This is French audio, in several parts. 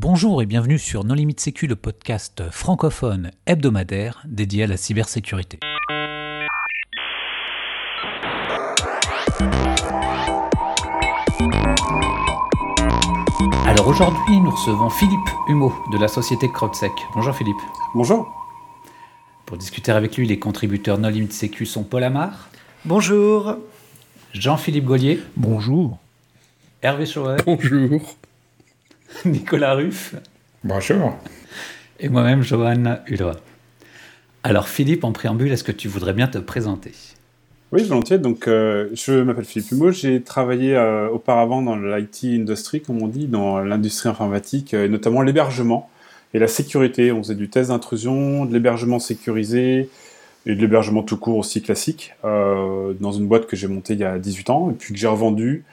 Bonjour et bienvenue sur Non Limite Sécu, le podcast francophone hebdomadaire dédié à la cybersécurité. Alors aujourd'hui, nous recevons Philippe Humeau de la société CrowdSec. Bonjour Philippe. Bonjour. Pour discuter avec lui, les contributeurs Non Limite Sécu sont Paul Amar. Bonjour. Jean-Philippe Gaulier. Bonjour. Hervé Chauvet. Bonjour. Nicolas Ruff. Bonjour. Et moi-même, Johan Hulra. Alors Philippe, en préambule, est-ce que tu voudrais bien te présenter? Oui, volontiers. Donc, euh, je m'appelle Philippe Humeau. J'ai travaillé euh, auparavant dans l'IT industry, comme on dit, dans l'industrie informatique, euh, et notamment l'hébergement et la sécurité. On faisait du test d'intrusion, de l'hébergement sécurisé et de l'hébergement tout court aussi classique, dans une boîte que j'ai montée il y a 18 ans et puis que j'ai revendue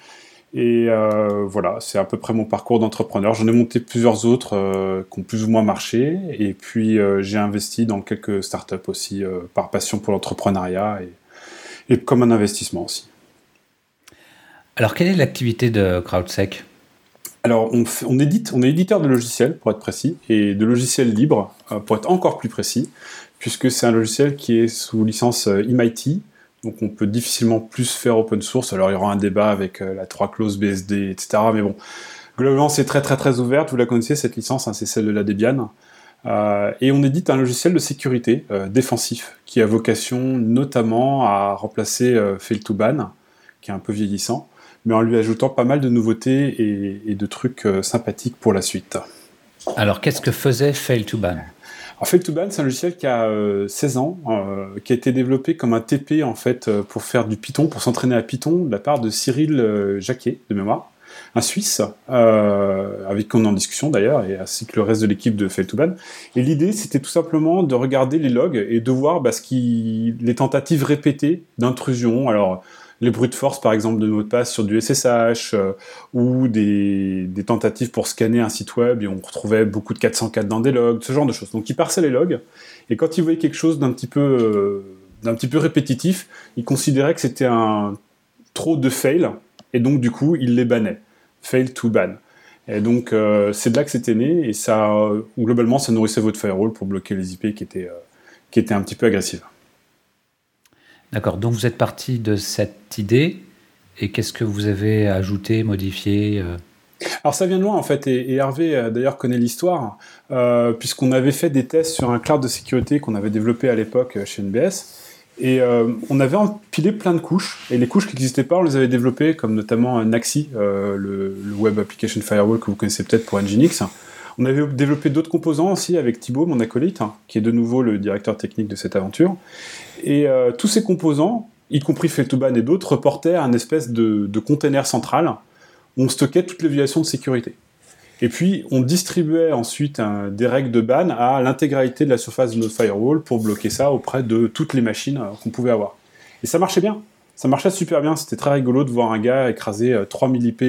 et euh, voilà, c'est à peu près mon parcours d'entrepreneur. J'en ai monté plusieurs autres euh, qui ont plus ou moins marché. Et puis euh, j'ai investi dans quelques startups aussi par passion pour l'entrepreneuriat et, et, comme un investissement aussi. Alors quelle est l'activité de CrowdSec? Alors, on, on, édite, on est éditeur de logiciels, pour être précis, et de logiciels libres, pour être encore plus précis, puisque c'est un logiciel qui est sous licence MIT, donc on peut difficilement plus faire open source. Alors il y aura un débat avec euh, la 3 clause BSD, etc. Mais bon, globalement c'est très très très ouvert. Vous la connaissez cette licence, hein, c'est celle de la Debian. Euh, et on édite un logiciel de sécurité euh, défensif qui a vocation notamment à remplacer Fail2Ban, qui est un peu vieillissant, mais en lui ajoutant pas mal de nouveautés et de trucs sympathiques pour la suite. Alors qu'est-ce que faisait Fail2Ban alors Fail2Ban, c'est un logiciel qui a 16 euh, ans, euh, qui a été développé comme un TP en fait euh, pour faire du Python, pour s'entraîner à Python, de la part de Cyril Jacquet, de mémoire, un Suisse, avec qui on est en discussion d'ailleurs, et ainsi que le reste de l'équipe de Fail2Ban. Et l'idée, c'était tout simplement de regarder les logs et de voir bah, ce qui, les tentatives répétées d'intrusion. Alors, les brutes force par exemple de mots de passe sur du SSH euh, ou des, tentatives pour scanner un site web et on retrouvait beaucoup de 404 dans des logs, ce genre de choses. Donc il parçait les logs et quand il voyait quelque chose d'un petit peu euh, d'un petit peu répétitif, il considérait que c'était un trop de fail et donc du coup il les bannait. Fail to ban. Et donc euh, c'est de là que c'était né et ça globalement ça nourrissait votre firewall pour bloquer les IP qui étaient qui étaient un petit peu agressives. D'accord, donc vous êtes parti de cette idée, et qu'est-ce que vous avez ajouté, modifié euh alors ça vient de loin en fait, et, Hervé euh, d'ailleurs connaît l'histoire, euh, puisqu'on avait fait des tests sur un cloud de sécurité qu'on avait développé à l'époque chez NBS, et on avait empilé plein de couches, et les couches qui n'existaient pas, on les avait développées, comme notamment Naxi, le, le, Web Application Firewall que vous connaissez peut-être pour Nginx. On avait développé d'autres composants aussi avec Thibaut, mon acolyte, hein, qui est de nouveau le directeur technique de cette aventure. Et euh, tous ces composants, y compris Feltoban et d'autres, reportaient à un espèce de, container central où on stockait toutes les violations de sécurité. Et puis, on distribuait ensuite des règles de ban à l'intégralité de la surface de notre firewall pour bloquer ça auprès de toutes les machines euh, qu'on pouvait avoir. Et ça marchait bien. Ça marchait super bien. C'était très rigolo de voir un gars écraser 3000 IP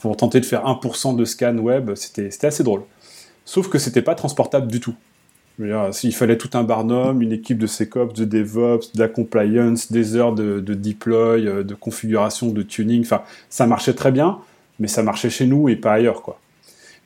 pour tenter de faire 1% de scan web. C'était assez drôle. Sauf que c'était pas transportable du tout. Il fallait tout un barnum, une équipe de SecOps, de DevOps, de la compliance, des heures de, deploy, euh, de configuration, de tuning. Ça marchait très bien, mais ça marchait chez nous et pas ailleurs.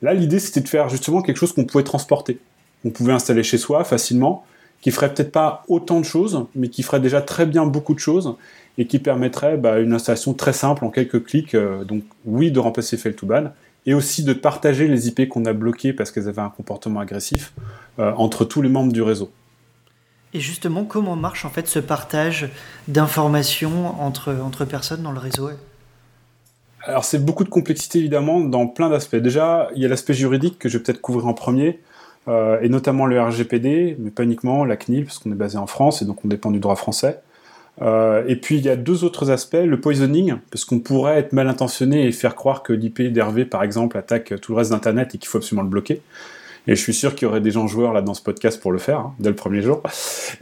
Là, l'idée, c'était de faire justement quelque chose qu'on pouvait transporter. On pouvait installer chez soi facilement, qui ferait peut-être pas autant de choses, mais qui ferait déjà très bien beaucoup de choses et qui permettrait bah, une installation très simple en quelques clics. Euh, donc, oui, de remplacer Fail2Ban, et aussi de partager les IP qu'on a bloquées parce qu'elles avaient un comportement agressif euh, entre tous les membres du réseau. Et justement, comment marche en fait ce partage d'informations entre, entre personnes dans le réseau? Alors c'est beaucoup de complexité évidemment dans plein d'aspects. Déjà, il y a l'aspect juridique que je vais peut-être couvrir en premier, euh, et notamment le RGPD, mais pas uniquement la CNIL, parce qu'on est basé en France et donc on dépend du droit français. Euh, et puis il y a deux autres aspects, le poisoning, parce qu'on pourrait être mal intentionné et faire croire que l'IP d'Hervé, par exemple, attaque tout le reste d'Internet et qu'il faut absolument le bloquer. Et je suis sûr qu'il y aurait des gens joueurs là dans ce podcast pour le faire, hein, dès le premier jour.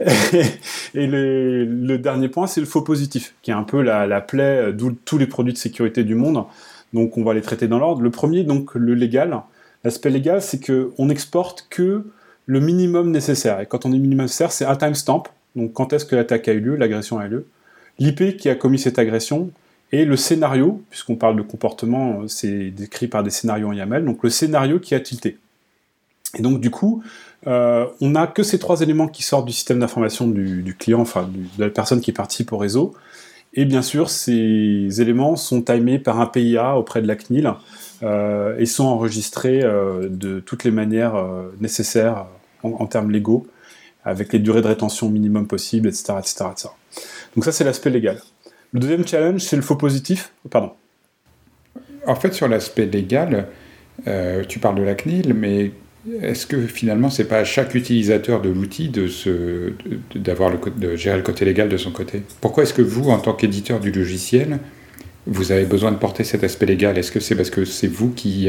et le, dernier point, c'est le faux positif, qui est un peu la, la plaie d'où tous les produits de sécurité du monde. Donc on va les traiter dans l'ordre. Le premier, donc le légal. L'aspect légal, c'est qu'on n'exporte que le minimum nécessaire. Et quand on dit minimum nécessaire, c'est un timestamp, donc quand est-ce que l'attaque a eu lieu, l'agression a eu lieu, l'IP qui a commis cette agression, et le scénario, puisqu'on parle de comportement, euh, c'est décrit par des scénarios en YAML, donc le scénario qui a tilté. Et donc du coup, euh, on n'a que ces trois éléments qui sortent du système d'information du, client, enfin de la personne qui participe au réseau. Et bien sûr, ces éléments sont timés par un PIA auprès de la CNIL euh, et sont enregistrés de toutes les manières nécessaires en, termes légaux, avec les durées de rétention minimum possibles, etc. etc., etc. Donc ça, c'est l'aspect légal. Le deuxième challenge, c'est le faux positif. Pardon. En fait, sur l'aspect légal, tu parles de la CNIL, mais est-ce que finalement, c'est pas à chaque utilisateur de l'outil de, d'avoir le, de gérer le côté légal de son côté? Pourquoi est-ce que vous, en tant qu'éditeur du logiciel, vous avez besoin de porter cet aspect légal? Est-ce que c'est parce que c'est vous qui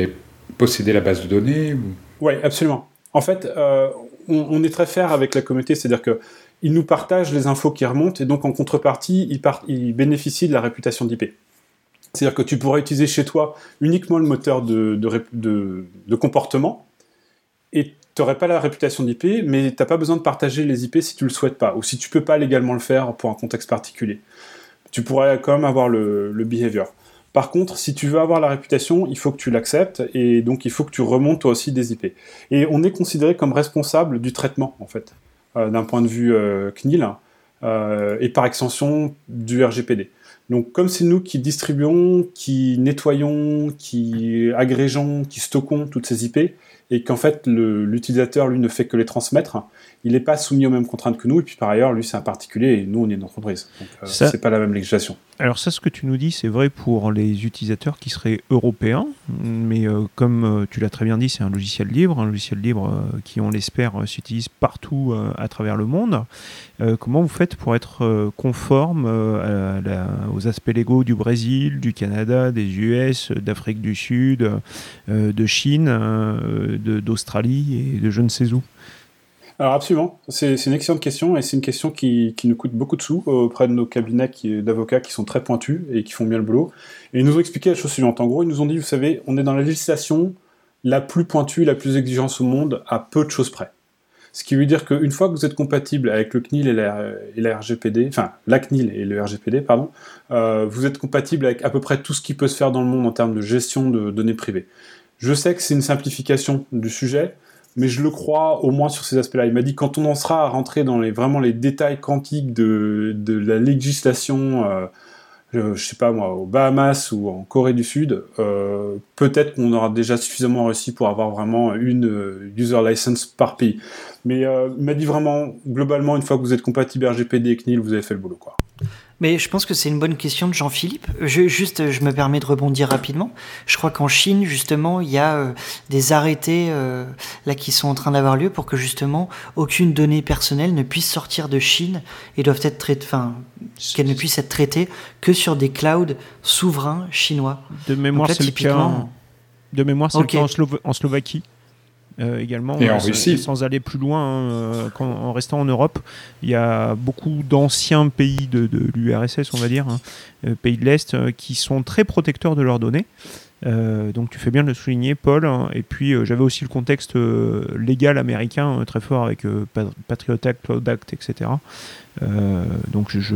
possédez la base de données Oui, absolument. En fait, euh, on, est très fier avec la communauté, c'est-à-dire que ils nous partagent les infos qui remontent et donc en contrepartie, ils, bénéficient de la réputation d'IP. C'est-à-dire que tu pourrais utiliser chez toi uniquement le moteur de, comportement et tu n'aurais pas la réputation d'IP, mais tu n'as pas besoin de partager les IP si tu le souhaites pas, ou si tu peux pas légalement le faire pour un contexte particulier. Tu pourrais quand même avoir le, behavior. Par contre, si tu veux avoir la réputation, il faut que tu l'acceptes, et donc il faut que tu remontes toi aussi des IP. Et on est considéré comme responsable du traitement, en fait, euh, d'un point de vue euh, CNIL, euh, et par extension du RGPD. Donc comme c'est nous qui distribuons, qui nettoyons, qui agrégeons, qui stockons toutes ces IP, et qu'en fait l'utilisateur lui ne fait que les transmettre, il n'est pas soumis aux mêmes contraintes que nous, et puis par ailleurs lui c'est un particulier et nous on est une entreprise. Donc euh, c'est pas la même législation. Alors ça ce que tu nous dis c'est vrai pour les utilisateurs qui seraient européens, mais euh, comme euh, tu l'as très bien dit c'est un logiciel libre, un logiciel libre qui on l'espère s'utilise partout à travers le monde. comment vous faites pour être conforme aux aspects légaux du Brésil, du Canada, des US, d'Afrique du Sud, de Chine d'Australie et de je ne sais où? Alors absolument, c'est une excellente question et c'est une question qui, nous coûte beaucoup de sous auprès de nos cabinets d'avocats qui sont très pointus et qui font bien le boulot. Et ils nous ont expliqué la chose suivante. En gros, ils nous ont dit, vous savez, on est dans la législation la plus pointue, la plus exigeante au monde à peu de choses près. Ce qui veut dire qu'une fois que vous êtes compatible avec le CNIL et la, RGPD, enfin la CNIL et le RGPD, pardon, euh, vous êtes compatible avec à peu près tout ce qui peut se faire dans le monde en termes de gestion de données privées. Je sais que c'est une simplification du sujet, mais je le crois au moins sur ces aspects-là. Il m'a dit quand on en sera à rentrer dans les, vraiment les détails quantiques de, de la législation, euh, je, sais pas moi, aux Bahamas ou en Corée du Sud, euh, peut-être qu'on aura déjà suffisamment réussi pour avoir vraiment une euh, user license par pays. Mais euh, il m'a dit vraiment, globalement, une fois que vous êtes compatible RGPD et CNIL, vous avez fait le boulot. Quoi. Mais je pense que c'est une bonne question de Jean-Philippe. Je, juste, je me permets de rebondir rapidement. Je crois qu'en Chine, justement, il y a euh, des arrêtés euh, là qui sont en train d'avoir lieu pour que justement aucune donnée personnelle ne puisse sortir de Chine et doivent être traitées, enfin, qu'elle ne puisse être traitée que sur des clouds souverains chinois. De mémoire, c'est le cas. De mémoire, c'est le cas en Slovaquie. Euh, également, et en Russie. sans aller plus loin, hein, euh, en restant en Europe, il y a beaucoup d'anciens pays de, l'URSS, on va dire, hein, euh, pays de l'Est, qui sont très protecteurs de leurs données. donc tu fais bien de le souligner, Paul. Hein. et puis j'avais aussi le contexte légal américain très fort avec Patriot Act, Cloud Act, etc. donc je,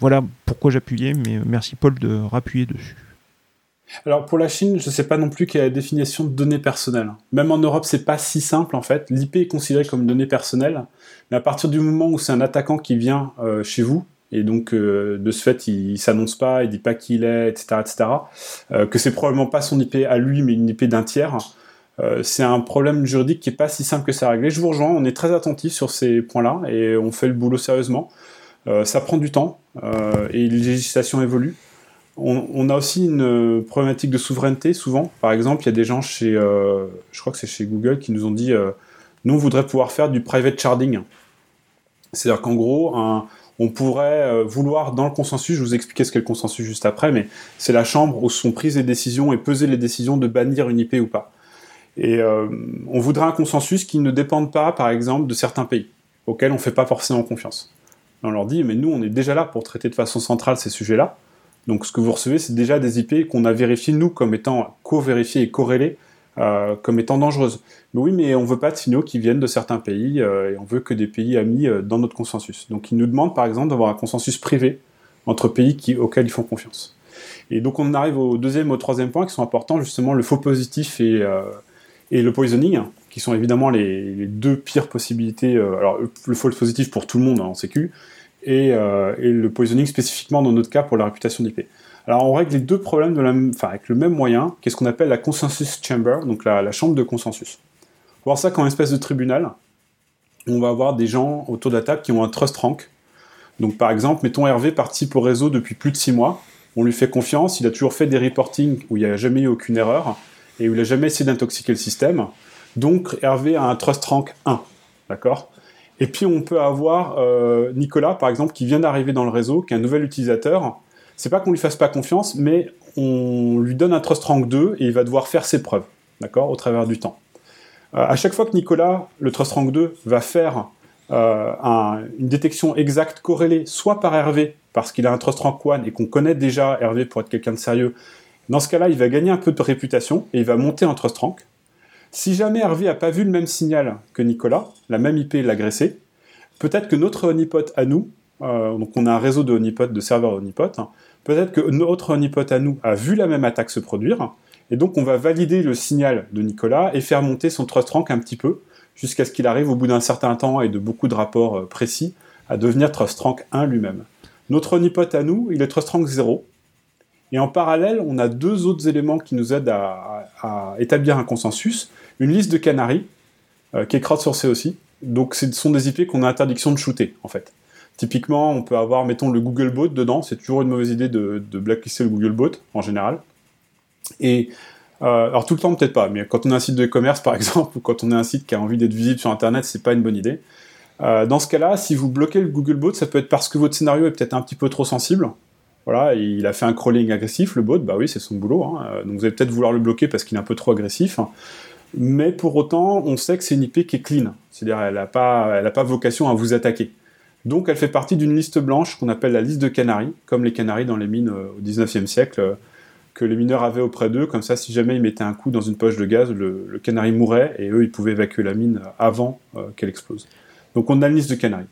voilà pourquoi j'appuyais, mais merci Paul de rappuyer dessus. Alors pour la Chine, je ne sais pas non plus quelle est la définition de données personnelles. Même en Europe, c'est pas si simple en fait. L'IP est considéré comme données personnelles, mais à partir du moment où c'est un attaquant qui vient euh, chez vous, et donc euh, de ce fait il, s'annonce pas, il dit pas qui il est, etc., etc., euh, que c'est probablement pas son IP à lui, mais une IP d'un tiers. c'est un problème juridique qui est pas si simple que ça à régler. Je vous rejoins, on est très attentif sur ces points-là et on fait le boulot sérieusement. ça prend du temps et les législations évoluent. On, a aussi une euh, problématique de souveraineté souvent. Par exemple, il y a des gens chez, euh, Google, qui nous ont dit, euh, nous on voudrait pouvoir faire du private sharding. C'est-à-dire qu'en gros, on pourrait vouloir dans le consensus, je vous expliquer ce qu'est le consensus juste après, mais c'est la chambre où sont prises les décisions et pesées les décisions de bannir une IP ou pas. Et on voudrait un consensus qui ne dépende pas, par exemple, de certains pays auxquels on ne fait pas forcément confiance. on leur dit, mais nous, on est déjà là pour traiter de façon centrale ces sujets-là. Donc ce que vous recevez, c'est déjà des IP qu'on a vérifiés, nous, comme étant co-vérifiés et corrélés, euh, comme étant dangereuses. Mais oui, mais on veut pas de signaux qui viennent de certains pays, euh, et on veut que des pays amis euh, dans notre consensus. Donc ils nous demandent, par exemple, d'avoir un consensus privé entre pays auxquels ils font confiance. Et donc on arrive au deuxième, au troisième point qui sont importants, justement le faux positif et, le poisoning, qui sont évidemment les, deux pires possibilités. alors le faux positif pour tout le monde hein, en sécu, et, et, le poisoning spécifiquement dans notre cas pour la réputation d'IP. Alors on règle les deux problèmes avec le même moyen, qu'est-ce qu'on appelle la consensus chamber, donc la, chambre de consensus. On va voir ça comme une espèce de tribunal. On va avoir des gens autour de la table qui ont un trust rank. Donc par exemple, mettons Hervé participe au réseau depuis plus de six mois. On lui fait confiance, il a toujours fait des reportings où il n'y a jamais eu aucune erreur et où il n'a jamais essayé d'intoxiquer le système. Donc Hervé a un trust rank 1. D'accord? Et puis on peut avoir euh, Nicolas, par exemple, qui vient d'arriver dans le réseau, qui est un nouvel utilisateur c'est pas qu'on lui fasse pas confiance, mais on lui donne un trust rank 2 et il va devoir faire ses preuves, d'accord, au travers du temps. Euh, à chaque fois que Nicolas, le trust rank 2, va faire euh, une détection exacte corrélée, soit par Hervé, parce qu'il a un trust rank 1 et qu'on connaît déjà Hervé pour être quelqu'un de sérieux, dans ce cas-là, il va gagner un peu de réputation et il va monter en trust rank. Si jamais Hervé n'a pas vu le même signal que Nicolas, la même IP l'agressé, peut-être que notre honeypot à nous, euh, donc on a un réseau de honeypot, de serveurs honeypot, hein, Peut-être que notre honeypot à nous a vu la même attaque se produire, et donc on va valider le signal de Nicolas et faire monter son trust rank un petit peu, jusqu'à ce qu'il arrive au bout d'un certain temps et de beaucoup de rapports euh, précis à devenir trust rank 1 lui-même. Notre honeypot à nous, il est trust rank 0. Et en parallèle, on a deux autres éléments qui nous aident à, établir un consensus. Une liste de canaries, euh, qui est crowdsourcée aussi. Donc ce sont des IP qu'on a interdiction de shooter, en fait. Typiquement, on peut avoir, mettons, le Googlebot dedans. C'est toujours une mauvaise idée de, blacklister le Googlebot, en général. Et euh, alors tout le temps peut-être pas, mais quand on a un site de e-commerce par exemple, ou quand on a un site qui a envie d'être visible sur Internet, c'est pas une bonne idée. Euh, dans ce cas-là, si vous bloquez le Googlebot, ça peut être parce que votre scénario est peut-être un petit peu trop sensible. Voilà, il a fait un crawling agressif, le bot, bah oui, c'est son boulot. Hein. Euh, donc vous allez peut-être vouloir le bloquer parce qu'il est un peu trop agressif. Mais pour autant, on sait que c'est une IP qui est clean. C'est-à-dire, elle n'a pas, vocation à vous attaquer. Donc elle fait partie d'une liste blanche qu'on appelle la liste de canaries, comme les canaries dans les mines euh, au 19e siècle, euh, que les mineurs avaient auprès d'eux. Comme ça, si jamais ils mettaient un coup dans une poche de gaz, le, canari mourait et eux, ils pouvaient évacuer la mine avant qu'elle explose. Donc on a une liste de canaries.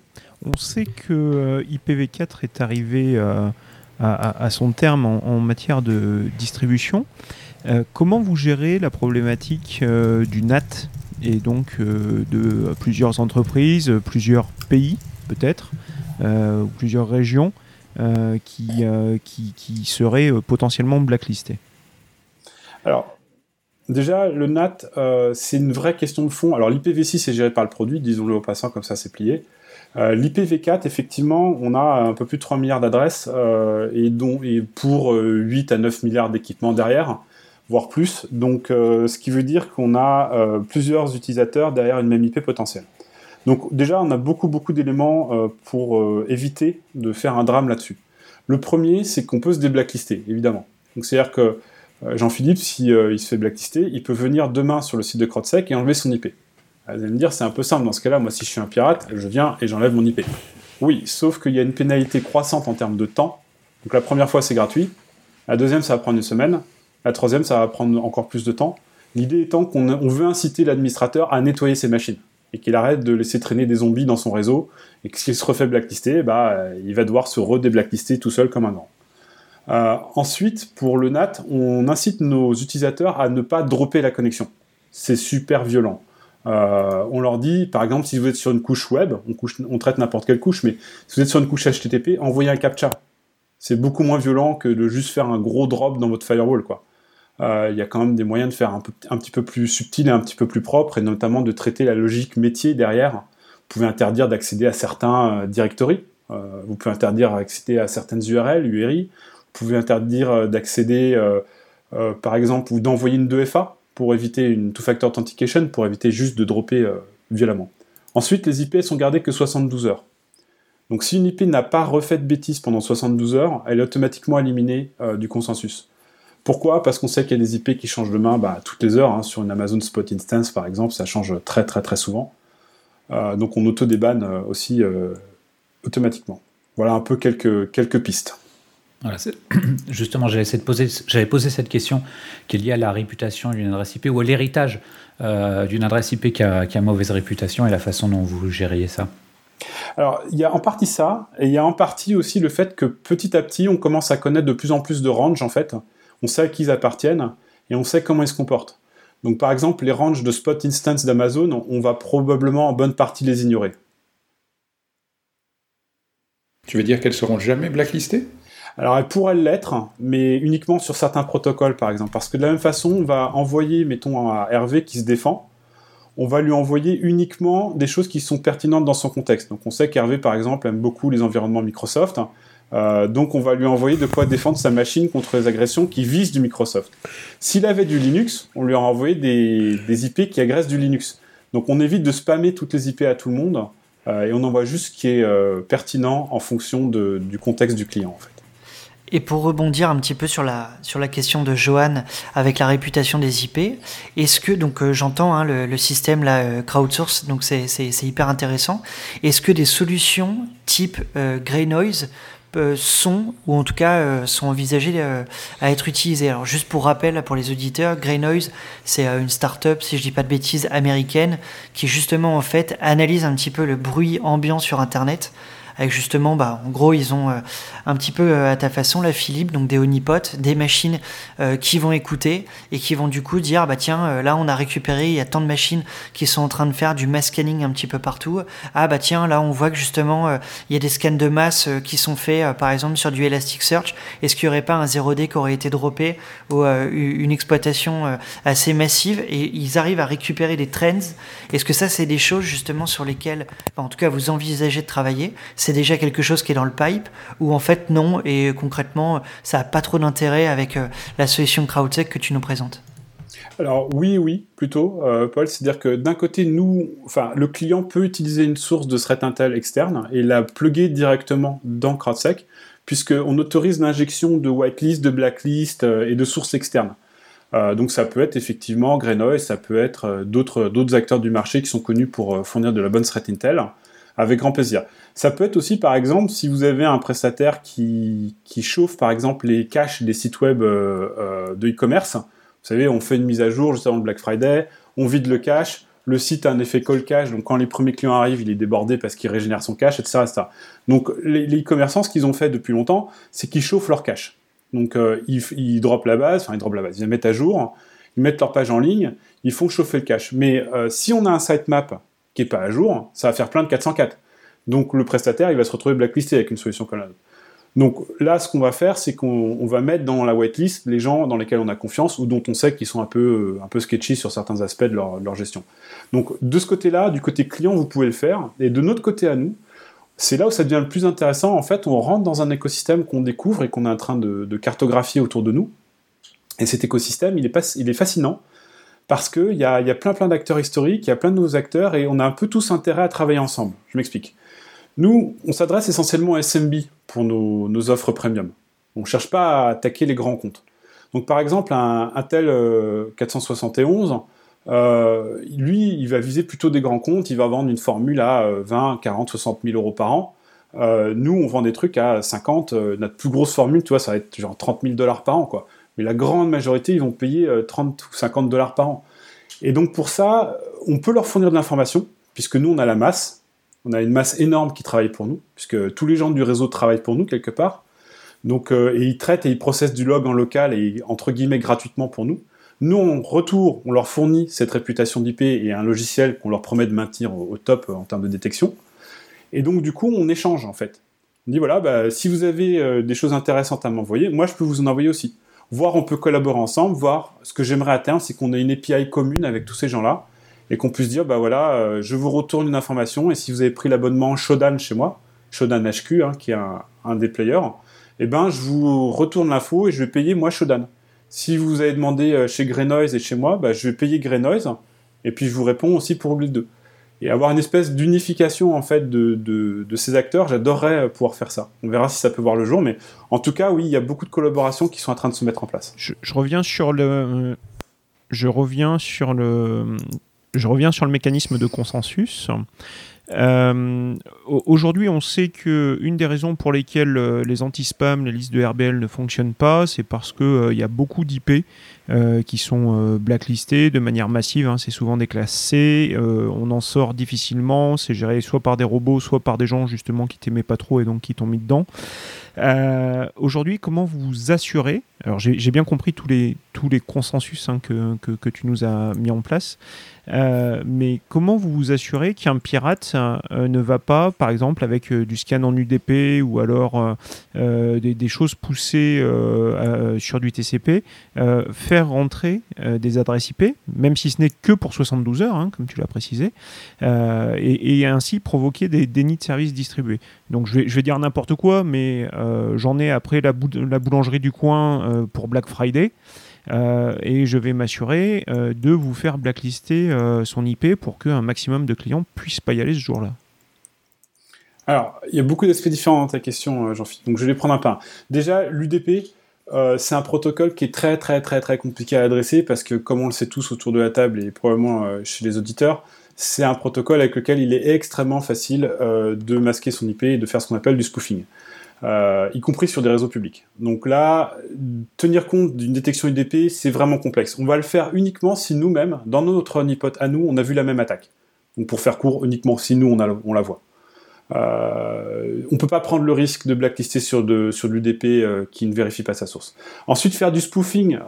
On sait que IPv4 est arrivé à, son terme en, matière de distribution. comment vous gérez la problématique du NAT et donc de plusieurs entreprises, plusieurs pays peut-être, euh, ou plusieurs régions euh, qui, euh, qui, qui, seraient potentiellement blacklistées? Alors, déjà, le NAT, c'est une vraie question de fond. Alors, l'IPv6 est géré par le produit, disons-le au passant, comme ça c'est plié. L'IPv4, effectivement, on a un peu plus de 3 milliards d'adresses et, dont, et pour 8 à 9 milliards d'équipements derrière, voire plus. Donc, ce qui veut dire qu'on a plusieurs utilisateurs derrière une même IP potentielle. Donc déjà, on a beaucoup, beaucoup d'éléments euh, pour euh, éviter de faire un drame là-dessus. Le premier, c'est qu'on peut se déblacklister, évidemment. Donc c'est-à-dire que euh, Jean-Philippe, s'il il se fait blacklister, il peut venir demain sur le site de CrowdSec et enlever son IP. Vous allez me dire, c'est un peu simple dans ce cas-là. Moi, si je suis un pirate, je viens et j'enlève mon IP. Oui, sauf qu'il y a une pénalité croissante en termes de temps. Donc la première fois, c'est gratuit. La deuxième, ça va prendre une semaine. La troisième, ça va prendre encore plus de temps. L'idée étant qu'on veut inciter l'administrateur à nettoyer ses machines et qu'il arrête de laisser traîner des zombies dans son réseau, et que s'il se refait blacklister, bah, il va devoir se redéblacklister tout seul comme un grand. Euh, ensuite, pour le NAT, on incite nos utilisateurs à ne pas dropper la connexion. C'est super violent. Euh, on leur dit, par exemple, si vous êtes sur une couche web, on, traite n'importe quelle couche, mais si vous êtes sur une couche HTTP, envoyez un captcha. C'est beaucoup moins violent que de juste faire un gros drop dans votre firewall. Euh, il y a quand même des moyens de faire un, petit peu plus subtil et un petit peu plus propre, et notamment de traiter la logique métier derrière. Vous pouvez interdire d'accéder à certains euh, directories, vous pouvez interdire d'accéder à certaines URL, URI, vous pouvez interdire d'accéder, par exemple, ou d'envoyer une 2FA pour éviter une two-factor authentication, pour éviter juste de dropper violemment. Ensuite, les IP sont gardées que 72 heures. Donc si une IP n'a pas refait de bêtises pendant 72 heures, elle est automatiquement éliminée du consensus. Pourquoi? Parce qu'on sait qu'il y a des IP qui changent de main bah, toutes les heures. Hein. Sur une Amazon Spot Instance, par exemple, ça change très très très souvent. Euh, donc on auto-débanne euh, aussi euh, automatiquement. Voilà un peu quelques pistes. Voilà, justement, j'avais posé, posé cette question qui est liée à la réputation d'une adresse IP ou à l'héritage d'une adresse IP qui a, qui a, mauvaise réputation et la façon dont vous gériez ça. Alors, il y a en partie ça, et il y a en partie aussi le fait que petit à petit, on commence à connaître de plus en plus de ranges, en fait. On sait à qui ils appartiennent, et on sait comment ils se comportent. Donc, par exemple, les ranges de Spot Instance d'Amazon, on va probablement en bonne partie les ignorer. Tu veux dire qu'elles seront jamais blacklistées alors elles pourraient l'être, mais uniquement sur certains protocoles par exemple. Parce que de la même façon, on va envoyer, mettons, à Hervé qui se défend, on va lui envoyer uniquement des choses qui sont pertinentes dans son contexte. Donc on sait qu'Hervé, par exemple, aime beaucoup les environnements Microsoft. Euh, donc on va lui envoyer de quoi défendre sa machine contre les agressions qui visent du Microsoft. S'il avait du Linux, on lui a envoyé des, IP qui agressent du Linux. Donc on évite de spammer toutes les IP à tout le monde euh, et on envoie juste ce qui est euh, pertinent en fonction du contexte du client. En fait. Et pour rebondir un petit peu sur la, sur la question de Johan avec la réputation des IP, est-ce que, donc euh, j'entends hein, le, système la euh, crowdsource, donc c'est hyper intéressant, est-ce que des solutions type euh, Grey Noise sont, ou en tout cas sont envisagées à être utilisées? Alors juste pour rappel pour les auditeurs, Grey Noise, c'est une start-up, si je dis pas de bêtises, américaine, qui justement en fait analyse un petit peu le bruit ambiant sur Internet avec justement, bah, en gros, ils ont euh, un petit peu euh, à ta façon, la Philippe, donc des honeypots, des machines euh, qui vont écouter et qui vont du coup dire, bah tiens, là on a récupéré, il y a tant de machines qui sont en train de faire du mass scanning un petit peu partout. Ah bah tiens, là on voit que justement, il y a des scans de masse qui sont faits, par exemple, sur du Elasticsearch. Est-ce qu'il n'y aurait pas un 0D qui aurait été droppé ou une exploitation assez massive et ils arrivent à récupérer des trends? Est-ce que ça, c'est des choses justement sur lesquelles, en tout cas, vous envisagez de travailler? C'est déjà quelque chose qui est dans le pipe ou en fait non et concrètement ça n'a pas trop d'intérêt avec euh, la solution CrowdSec que tu nous présentes alors oui, oui, plutôt, euh, Paul. C'est-à-dire que d'un côté, nous, le client peut utiliser une source de threat intel externe et la plugger directement dans CrowdSec, puisqu'on autorise l'injection de whitelist, de blacklist euh, et de sources externes. donc ça peut être effectivement Grenoy, ça peut être d'autres d'autres acteurs du marché qui sont connus pour fournir de la bonne threat intel, avec grand plaisir. Ça peut être aussi, par exemple, si vous avez un prestataire qui, chauffe, par exemple, les caches des sites web euh, euh, de e-commerce. Vous savez, on fait une mise à jour juste avant le Black Friday, on vide le cache, le site a un effet call cache, donc quand les premiers clients arrivent, il est débordé parce qu'il régénère son cache, etc. Donc les e-commerçants, ce qu'ils ont fait depuis longtemps, c'est qu'ils chauffent leur cache. Donc euh, ils, ils dropent la base, enfin ils dropent la base, ils la mettent à jour, ils mettent leur page en ligne, ils font chauffer le cache. Mais si on a un sitemap qui n'est pas à jour, ça va faire plein de 404. Donc le prestataire, il va se retrouver blacklisté avec une solution comme la nôtre. Donc là, ce qu'on va faire, c'est qu'on va mettre dans la whitelist les gens dans lesquels on a confiance ou dont on sait qu'ils sont un peu, un sketchy sur certains aspects de leur, gestion. Donc de ce côté-là, du côté client, vous pouvez le faire. Et de notre côté à nous, c'est là où ça devient le plus intéressant. En fait, on rentre dans un écosystème qu'on découvre et qu'on est en train de, cartographier autour de nous. Et cet écosystème, il est, il est fascinant parce qu'il y a, plein plein d'acteurs historiques, il y a plein de nouveaux acteurs et on a un peu tous intérêt à travailler ensemble. Je m'explique. Nous, on s'adresse essentiellement à SMB pour nos, offres premium. On ne cherche pas à attaquer les grands comptes. Donc par exemple, un, tel 471, euh, lui, il va viser plutôt des grands comptes, il va vendre une formule à 20, 40, 60 000 euros par an. Euh, nous, on vend des trucs à 50, euh, notre plus grosse formule, tu vois, ça va être genre 30 000 dollars par an, quoi. Mais la grande majorité, ils vont payer 30 ou 50 dollars par an. Et donc pour ça, on peut leur fournir de l'information, puisque nous, on a la masse, on a une masse énorme qui travaille pour nous, puisque tous les gens du réseau travaillent pour nous quelque part. Donc, euh, et ils traitent et ils processent du log en local et entre guillemets gratuitement pour nous. Nous, en retour, on leur fournit cette réputation d'IP et un logiciel qu'on leur promet de maintenir au, top en termes de détection. Et donc, du coup, on échange en fait. On dit voilà, bah, si vous avez euh, des choses intéressantes à m'envoyer, moi je peux vous en envoyer aussi. Voir, on peut collaborer ensemble, voir ce que j'aimerais terme, c'est qu'on ait une API commune avec tous ces gens-là et qu'on puisse dire, bah voilà, euh, je vous retourne une information, et si vous avez pris l'abonnement Shodan chez moi, Shodan HQ, hein, qui est un, des players, eh ben, je vous retourne l'info et je vais payer moi Shodan. Si vous avez demandé euh, chez Greynoise et chez moi, bah, je vais payer Greynoise, et puis je vous réponds aussi pour les deux. Et avoir une espèce d'unification en fait de, de, ces acteurs, j'adorerais pouvoir faire ça. On verra si ça peut voir le jour, mais en tout cas, oui, il y a beaucoup de collaborations qui sont en train de se mettre en place. Je, reviens sur le, je reviens sur le je reviens sur le mécanisme de consensus. Euh, aujourd'hui, on sait que une des raisons pour lesquelles euh, les anti-spam, les listes de RBL ne fonctionnent pas, c'est parce qu'il euh, il y a beaucoup d'IP qui sont blacklistées de manière massive. Hein. c'est souvent des classes C. on en sort difficilement. C'est géré soit par des robots, soit par des gens justement qui t'aimaient pas trop et donc qui t'ont mis dedans. Aujourd'hui, comment vous assurez Alors, j'ai bien compris tous les, tous les consensus hein, que, que, tu nous as mis en place. Euh, mais comment vous vous assurez qu'un pirate euh, ne va pas, par exemple, avec euh, du scan en UDP ou alors des, choses poussées sur du TCP, faire rentrer des adresses IP, même si ce n'est que pour 72 heures, hein, comme tu l'as précisé, et, ainsi provoquer des dénis de services distribués. Donc je vais dire n'importe quoi, mais j'en ai après la, la, boulangerie du coin pour Black Friday. Euh, et je vais m'assurer euh, de vous faire blacklister euh, son IP pour qu'un maximum de clients puissent pas y aller ce jour-là. Alors, il y a beaucoup d'aspects différents dans ta question, Jean-Philippe. Donc, je vais prendre un par un. Déjà, l'UDP, c'est un protocole qui est très, très, très, très compliqué à adresser parce que, comme on le sait tous autour de la table et probablement chez les auditeurs, c'est un protocole avec lequel il est extrêmement facile de masquer son IP et de faire ce qu'on appelle du spoofing. Euh, y compris sur des réseaux publics. Donc là, tenir compte d'une détection UDP, c'est vraiment complexe. On va le faire uniquement si nous-mêmes, dans notre honeypot à nous, on a vu la même attaque. Donc pour faire court, uniquement si nous, on, la voit. Euh, on ne peut pas prendre le risque de blacklister sur de, sur l'UDP euh, qui ne vérifie pas sa source. Ensuite, faire du spoofing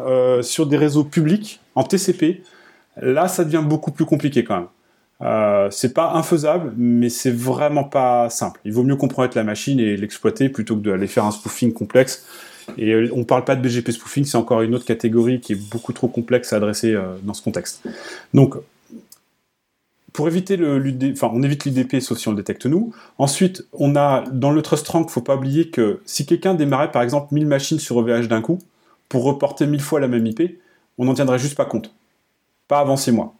sur des réseaux publics en TCP, là, ça devient beaucoup plus compliqué quand même. Euh, c'est pas infaisable, mais c'est vraiment pas simple. Il vaut mieux compromettre la machine et l'exploiter plutôt que d'aller faire un spoofing complexe. Et euh, on parle pas de BGP spoofing, c'est encore une autre catégorie qui est beaucoup trop complexe à adresser euh, dans ce contexte. Donc, pour éviter le, enfin, on évite l'UDP sauf si on le détecte nous. Ensuite, on a dans le trust rank, faut pas oublier que si quelqu'un démarrait par exemple 1000 machines sur OVH d'un coup pour reporter 1000 fois la même IP, on n'en tiendrait juste pas compte. Pas avant 6 mois.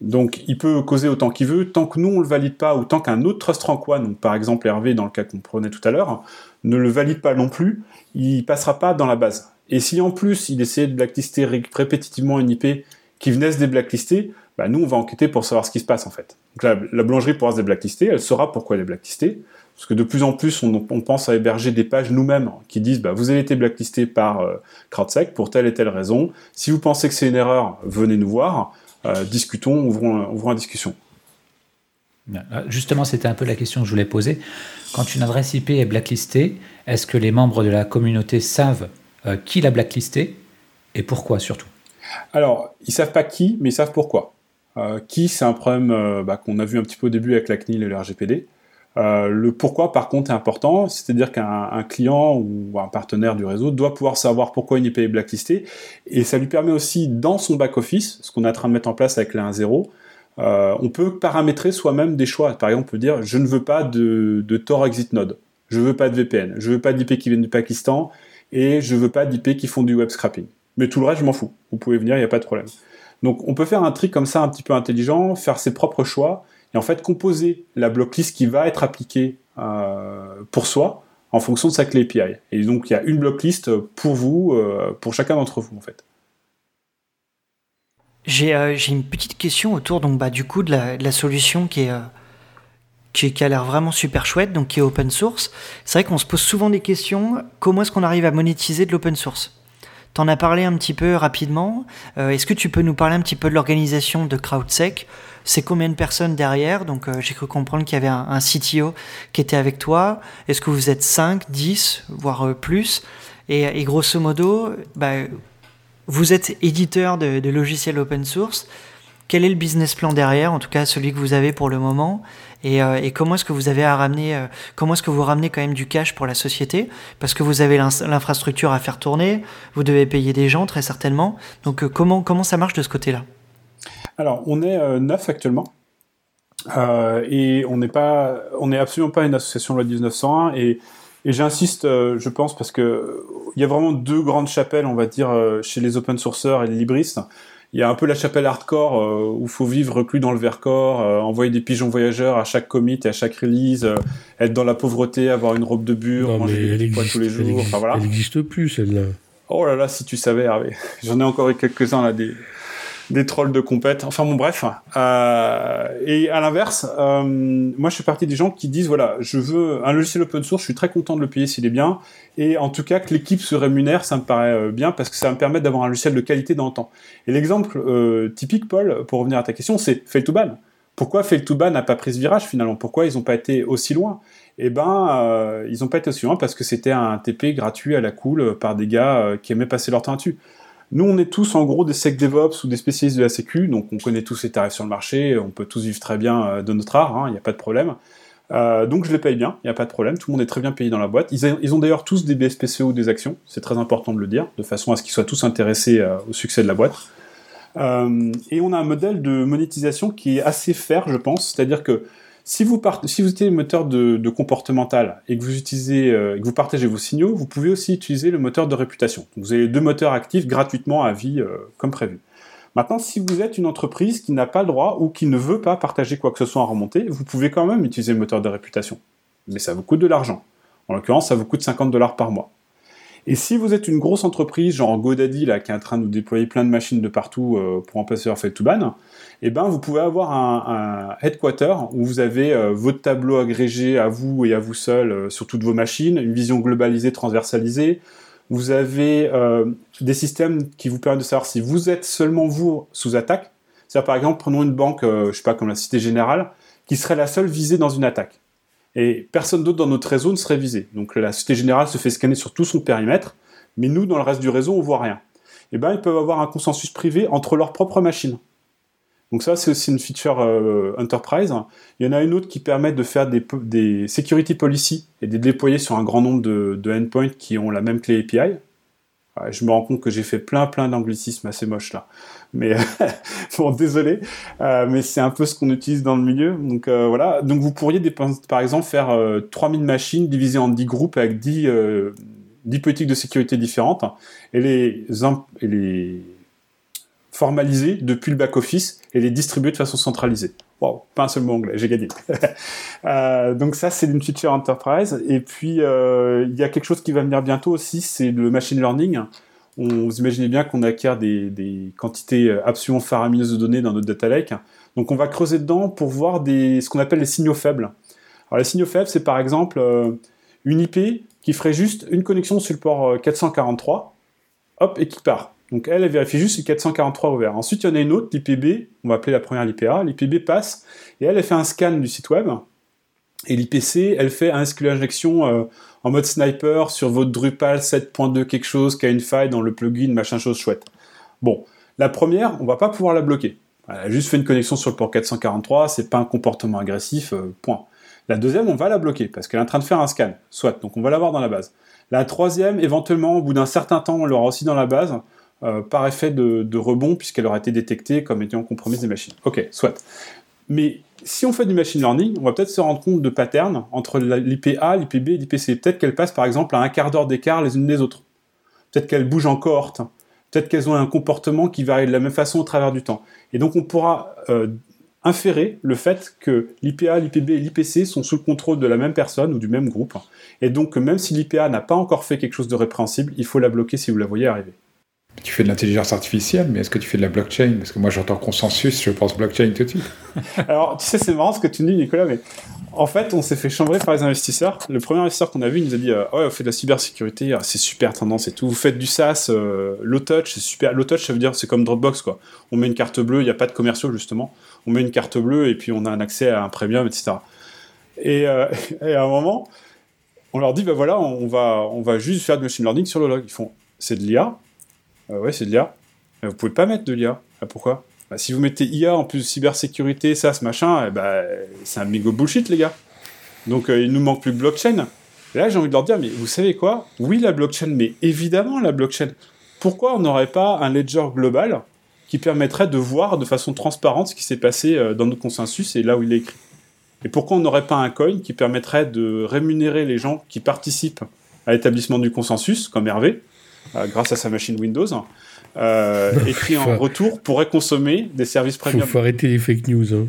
Donc il peut causer autant qu'il veut, tant que nous on le valide pas, ou tant qu'un autre trust rank one, par exemple Hervé dans le cas qu'on prenait tout à l'heure, ne le valide pas non plus, il passera pas dans la base. Et si en plus il essayait de blacklister répétitivement une IP qui venait se déblacklister, bah nous on va enquêter pour savoir ce qui se passe en fait. Donc la, la boulangerie pourra se déblacklister, elle saura pourquoi elle est blacklistée, parce que de plus en plus on, pense à héberger des pages nous-mêmes qui disent bah, vous avez été blacklisté par euh, CrowdSec pour telle et telle raison. Si vous pensez que c'est une erreur, venez nous voir. Euh, discutons, ouvrons, ouvrons la discussion. Justement, c'était un peu la question que je voulais poser. Quand une adresse IP est blacklistée, est-ce que les membres de la communauté savent euh, qui l'a blacklisté et pourquoi surtout? Alors, ils savent pas qui, mais ils savent pourquoi. Euh, qui, c'est un problème bah, qu'on a vu un petit peu au début avec la CNIL et le RGPD. Euh, le pourquoi, par contre, est important, c'est-à-dire qu'un client ou un partenaire du réseau doit pouvoir savoir pourquoi une IP est blacklistée, et ça lui permet aussi, dans son back-office, ce qu'on est en train de mettre en place avec la 1.0, euh, on peut paramétrer soi-même des choix. Par exemple, on peut dire, je ne veux pas de, de Tor Exit Node, je veux pas de VPN, je veux pas d'IP qui viennent du Pakistan, et je veux pas d'IP qui font du web scrapping. Mais tout le reste, je m'en fous. Vous pouvez venir, il n'y a pas de problème. Donc on peut faire un trick comme ça un petit peu intelligent, faire ses propres choix, et en fait composer la blocklist qui va être appliquée euh, pour soi en fonction de sa clé API. Et donc il y a une blocklist pour vous, euh, pour chacun d'entre vous en fait. J'ai euh, une petite question autour donc bah, du coup de la, solution qui est qui, a l'air vraiment super chouette, donc qui est open source. C'est vrai qu'on se pose souvent des questions. Comment est-ce qu'on arrive à monétiser de l'open source? T'en as parlé un petit peu rapidement. Est-ce que tu peux nous parler un petit peu de l'organisation de CrowdSec? C'est combien de personnes derrière? Donc euh, j'ai cru comprendre qu'il y avait un, CTO qui était avec toi. Est-ce que vous êtes 5, 10, voire euh, plus? Et, grosso modo, bah, vous êtes éditeur de, logiciels open source. Quel est le business plan derrière, en tout cas celui que vous avez pour le moment et, euh, comment est-ce que vous avez à ramener, comment est-ce que vous ramenez quand même du cash pour la société? Parce que vous avez l'infrastructure à faire tourner, vous devez payer des gens très certainement. Donc comment, comment ça marche de ce côté-là? Alors, on est euh, neuf actuellement. Euh, et on n'est pas, on n'est absolument pas une association loi 1901 et, et j'insiste, euh, je pense, parce que il y a vraiment deux grandes chapelles, on va dire, chez les open sourceurs et les libristes. Il y a un peu la chapelle hardcore où il faut vivre reclus dans le Vercors, envoyer des pigeons voyageurs à chaque commit et à chaque release, être dans la pauvreté, avoir une robe de bure, manger des pois tous les jours. Elle, voilà. n'existe plus celle-là. Oh là là, si tu savais, Hervé. J'en ai encore eu quelques-uns là des des trolls de compète. Enfin bon, bref. Euh, et à l'inverse, euh, moi je fais partie des gens qui disent voilà, je veux un logiciel open source, je suis très content de le payer s'il est bien, et en tout cas que l'équipe se rémunère, ça me paraît euh, bien parce que ça me permettre d'avoir un logiciel de qualité dans le temps. Et l'exemple typique, Paul, pour revenir à ta question, c'est Fail2Ban. Pourquoi Fail2Ban n'a pas pris ce virage finalement? Pourquoi ils n'ont pas été aussi loin? Eh ben, ils n'ont pas été aussi loin parce que c'était un TP gratuit à la cool par des gars qui aimaient passer leur temps dessus. Nous, on est tous en gros des sec DevOps ou des spécialistes de la Sécu, donc on connaît tous les tarifs sur le marché, on peut tous vivre très bien euh, de notre art, il hein, n'y a pas de problème. Euh, donc je les paye bien, il n'y a pas de problème, tout le monde est très bien payé dans la boîte. Ils, ont d'ailleurs tous des BSPCE ou des actions, c'est très important de le dire, de façon à ce qu'ils soient tous intéressés euh, au succès de la boîte. et on a un modèle de monétisation qui est assez fair, je pense, c'est-à-dire que si vous, partez, êtes moteur de, comportemental et que vous euh, partagez vos signaux, vous pouvez aussi utiliser le moteur de réputation. vous avez deux moteurs actifs gratuitement à vie euh, comme prévu. Maintenant, si vous êtes une entreprise qui n'a pas le droit ou qui ne veut pas partager quoi que ce soit en remontée, vous pouvez quand même utiliser le moteur de réputation. Mais ça vous coûte de l'argent. En l'occurrence, ça vous coûte 50 dollars par mois. Et si vous êtes une grosse entreprise, genre GoDaddy, là, qui est en train de déployer plein de machines de partout euh, pour remplacer leur to ban, eh ben, vous pouvez avoir un, un headquarter où vous avez euh, votre tableau agrégé à vous et à vous seul euh, sur toutes vos machines, une vision globalisée, transversalisée. Vous avez des systèmes qui vous permettent de savoir si vous êtes seulement vous sous attaque. C'est-à-dire, par exemple, prenons une banque, je sais pas, comme la Cité Générale, qui serait la seule visée dans une attaque et personne d'autre dans notre réseau ne serait visé. Donc la Société Générale se fait scanner sur tout son périmètre, mais nous, dans le reste du réseau, on voit rien. Eh ben, ils peuvent avoir un consensus privé entre leurs propres machines. Donc ça, c'est aussi une feature euh, enterprise. Il y en a une autre qui permet de faire des, security policy et de les déployer sur un grand nombre de endpoints qui ont la même clé API. Je me rends compte que j'ai fait plein plein d'anglicismes assez moches là mais bon, désolé, euh, mais c'est un peu ce qu'on utilise dans le milieu. Donc euh, voilà, donc vous pourriez par exemple faire 3000 euh, machines divisées en 10 groupes avec 10, 10 politiques de sécurité différentes. Et les, et les formaliser depuis le back-office et les distribuer de façon centralisée. Wow, pas un seul mot anglais, j'ai gagné. donc ça, c'est une feature enterprise. Et puis, il y a quelque chose qui va venir bientôt aussi, c'est le machine learning on, vous imaginez bien qu'on acquiert des, quantités absolument faramineuses de données dans notre data lake. Donc on va creuser dedans pour voir des, ce qu'on appelle les signaux faibles. Alors les signaux faibles, c'est par exemple euh, une IP qui ferait juste une connexion sur le port 443, euh, hop, et qui part. Donc elle, vérifie juste si 443 ouvert. Ensuite, il y en a une autre, l'IPB, on va appeler la première l'IPA. L'IPB passe, et elle, elle fait un scan du site web. Et l'IPC, elle fait un SQL injection euh, en mode sniper sur votre Drupal 7.2 quelque chose qui a une faille dans le plugin, machin chose chouette. Bon, la première, on va pas pouvoir la bloquer. Elle a juste fait une connexion sur le port 443, c'est pas un comportement agressif, euh, point. La deuxième, on va la bloquer parce qu'elle est en train de faire un scan, soit, donc on va l'avoir dans la base. La troisième, éventuellement, au bout d'un certain temps, on l'aura aussi dans la base, euh, par effet de, rebond, puisqu'elle aura été détectée comme étant compromise des machines. Ok, soit. Mais si on fait du machine learning, on va peut-être se rendre compte de patterns entre l'IPA, l'IPB et l'IPC. Peut-être qu'elles passent par exemple à un quart d'heure d'écart les unes des autres. Peut-être qu'elles bougent en cohorte. Peut-être qu'elles ont un comportement qui varie de la même façon au travers du temps. Et donc on pourra euh, inférer le fait que l'IPA, l'IPB et l'IPC sont sous le contrôle de la même personne ou du même groupe. Et donc même si l'IPA n'a pas encore fait quelque chose de répréhensible, il faut la bloquer si vous la voyez arriver. Tu fais de l'intelligence artificielle, mais est-ce que tu fais de la blockchain? Parce que moi, j'entends consensus, je pense blockchain tout de suite. Alors, tu sais, c'est marrant ce que tu dis, Nicolas, mais en fait, on s'est fait chambrer par les investisseurs. Le premier investisseur qu'on a vu, il nous a dit euh, Ouais, on fait de la cybersécurité, ah, c'est super tendance et tout. Vous faites du SaaS, euh, low touch, c'est super. Low touch, ça veut dire c'est comme Dropbox, quoi. On met une carte bleue, il n'y a pas de commerciaux, justement. On met une carte bleue et puis on a un accès à un premium, etc. Et, euh, et à un moment, on leur dit Bah voilà, on va, on va juste faire du machine learning sur le log. Ils font C'est de l'IA euh, ouais, c'est de l'IA. Vous pouvez pas mettre de l'IA. Ah, pourquoi? Bah, Si vous mettez IA en plus cybersécurité, ça, ce machin, eh bah, c'est un mégo bullshit, les gars. Donc euh, il nous manque plus de blockchain. Et là, j'ai envie de leur dire, mais vous savez quoi? Oui, la blockchain, mais évidemment la blockchain. Pourquoi on n'aurait pas un ledger global qui permettrait de voir de façon transparente ce qui s'est passé euh, dans notre consensus et là où il est écrit? Et pourquoi on n'aurait pas un coin qui permettrait de rémunérer les gens qui participent à l'établissement du consensus, comme Hervé, euh, grâce à sa machine Windows. Euh, et qui en retour pourrait consommer des services premium. Faut, faut arrêter les fake news. Hein.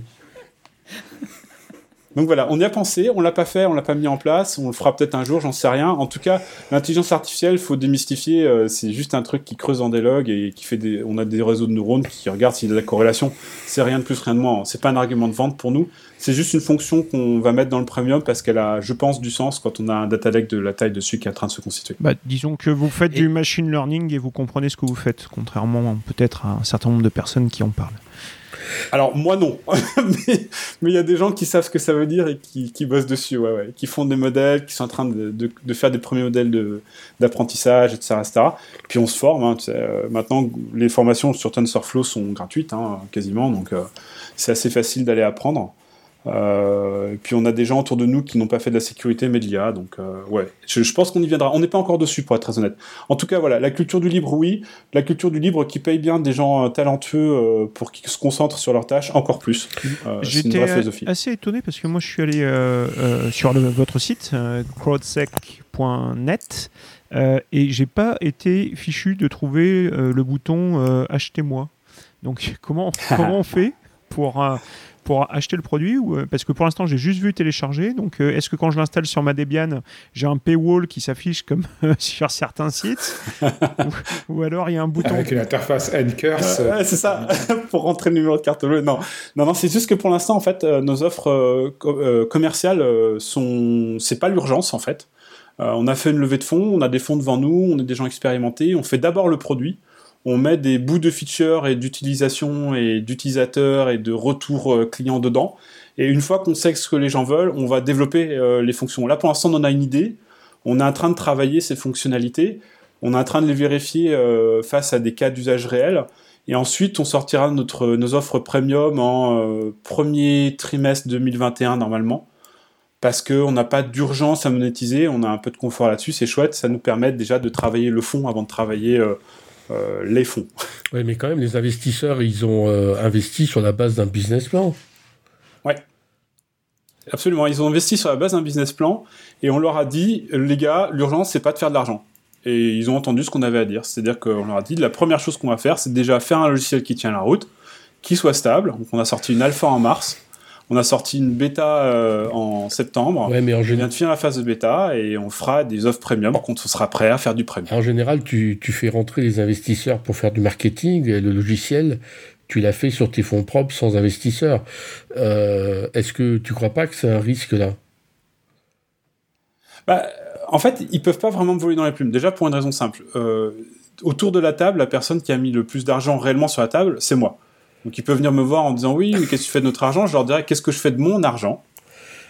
Donc voilà, on y a pensé, on l'a pas fait, on l'a pas mis en place, on le fera peut-être un jour, j'en sais rien. En tout cas, l'intelligence artificielle, faut démystifier, euh, c'est juste un truc qui creuse dans des logs et qui fait des, on a des réseaux de neurones qui regardent s'il y a de la corrélation. C'est rien de plus, rien de moins. C'est pas un argument de vente pour nous. C'est juste une fonction qu'on va mettre dans le premium parce qu'elle a, je pense, du sens quand on a un data lake de la taille dessus qui est en train de se constituer. Bah, disons que vous faites du machine learning et vous comprenez ce que vous faites, contrairement peut-être à un certain nombre de personnes qui en parlent. Alors moi non, mais il y a des gens qui savent ce que ça veut dire et qui, qui bossent dessus, ouais, ouais, qui font des modèles, qui sont en train de, de, faire des premiers modèles d'apprentissage, etc., etc. Puis on se forme. Hein, euh, maintenant, les formations sur TensorFlow sont gratuites, hein, quasiment, donc euh, c'est assez facile d'aller apprendre. Euh, puis on a des gens autour de nous qui n'ont pas fait de la sécurité mais de l'IA, donc euh, ouais, je, je, pense qu'on y viendra. On n'est pas encore dessus pour être très honnête. En tout cas, voilà, la culture du libre, oui. La culture du libre qui paye bien des gens euh, talentueux euh, pour qu'ils se concentrent sur leurs tâches, encore plus. J'étais assez étonné parce que moi je suis allé sur le, votre site crowdsec.net et j'ai pas été fichu de trouver le bouton achetez-moi. Donc comment comment on fait pour pour acheter le produit ou, euh, Parce que pour l'instant, j'ai juste vu télécharger. Donc, euh, est-ce que quand je l'installe sur ma Debian, j'ai un paywall qui s'affiche comme sur certains sites ou, alors il y a un bouton. Avec une interface N-Curse. Euh, ouais, c'est ça, pour rentrer le numéro de carte bleue. Non, non, non c'est juste que pour l'instant, en fait, nos offres commerciales sont. C'est pas l'urgence, en fait. on a fait une levée de fonds, on a des fonds devant nous, on est des gens expérimentés. On fait d'abord le produit on met des bouts de features et d'utilisation et d'utilisateurs et de retour euh, client dedans. Et une fois qu'on sait ce que les gens veulent, on va développer euh, les fonctions. Là, pour l'instant, on en a une idée. On est en train de travailler ces fonctionnalités. On est en train de les vérifier euh, face à des cas d'usage réels. Et ensuite, on sortira nos offres premium en premier trimestre 2021 normalement. Parce qu'on n'a pas d'urgence à monétiser, on a un peu de confort là-dessus, c'est chouette, ça nous permet déjà de travailler le fond avant de travailler euh, les fonds. Oui, mais quand même, les investisseurs, ils ont euh, investi sur la base d'un business plan. Ouais. Absolument, ils ont investi sur la base d'un business plan et on leur a dit, les gars, l'urgence, c'est pas de faire de l'argent. Et ils ont entendu ce qu'on avait à dire. C'est-à-dire qu'on leur a dit, la première chose qu'on va faire, c'est déjà faire un logiciel qui tient la route, qui soit stable. Donc on a sorti une alpha en mars. On a sorti une bêta euh, en septembre. Ouais, mais en on vient de finir la phase de bêta et on fera des offres premium quand on sera prêt à faire du premium. En général, tu, tu fais rentrer les investisseurs pour faire du marketing et le logiciel, tu l'as fait sur tes fonds propres sans investisseurs. Euh, Est-ce que tu crois pas que c'est un risque là? Bah, En fait, ils peuvent pas vraiment voler dans les plumes. Déjà pour une raison simple. Euh, autour de la table, la personne qui a mis le plus d'argent réellement sur la table, c'est moi. Donc ils peuvent venir me voir en disant oui, mais qu'est-ce que tu fais de notre argent? Je leur dirais qu'est-ce que je fais de mon argent?